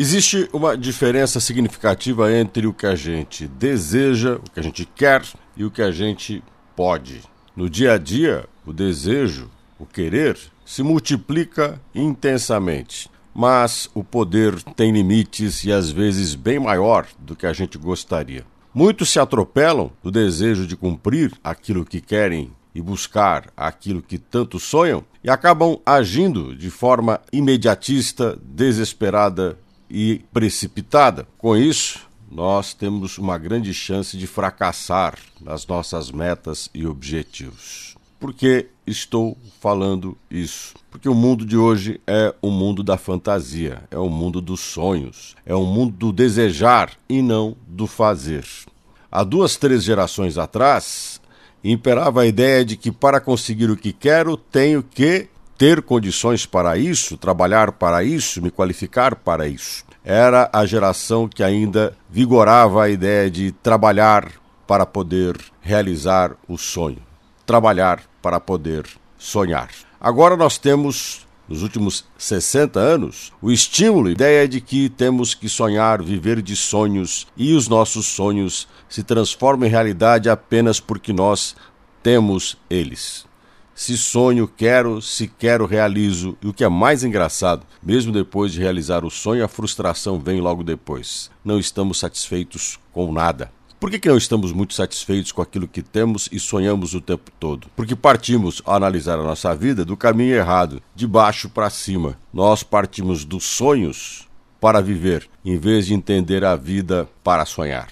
Existe uma diferença significativa entre o que a gente deseja, o que a gente quer e o que a gente pode. No dia a dia, o desejo, o querer, se multiplica intensamente. Mas o poder tem limites e às vezes bem maior do que a gente gostaria. Muitos se atropelam no desejo de cumprir aquilo que querem e buscar aquilo que tanto sonham e acabam agindo de forma imediatista, desesperada e precipitada. Com isso, nós temos uma grande chance de fracassar nas nossas metas e objetivos. Por que estou falando isso? Porque o mundo de hoje é o mundo da fantasia, é o mundo dos sonhos, é o mundo do desejar e não do fazer. Há duas, três gerações atrás, imperava a ideia de que para conseguir o que quero, tenho que ter condições para isso, trabalhar para isso, me qualificar para isso. Era a geração que ainda vigorava a ideia de trabalhar para poder realizar o sonho, trabalhar para poder sonhar. Agora nós temos nos últimos 60 anos, o estímulo, a ideia de que temos que sonhar, viver de sonhos e os nossos sonhos se transformam em realidade apenas porque nós temos eles. Se sonho, quero, se quero, realizo. E o que é mais engraçado, mesmo depois de realizar o sonho, a frustração vem logo depois. Não estamos satisfeitos com nada. Por que, que não estamos muito satisfeitos com aquilo que temos e sonhamos o tempo todo? Porque partimos, ao analisar a nossa vida, do caminho errado, de baixo para cima. Nós partimos dos sonhos para viver, em vez de entender a vida para sonhar.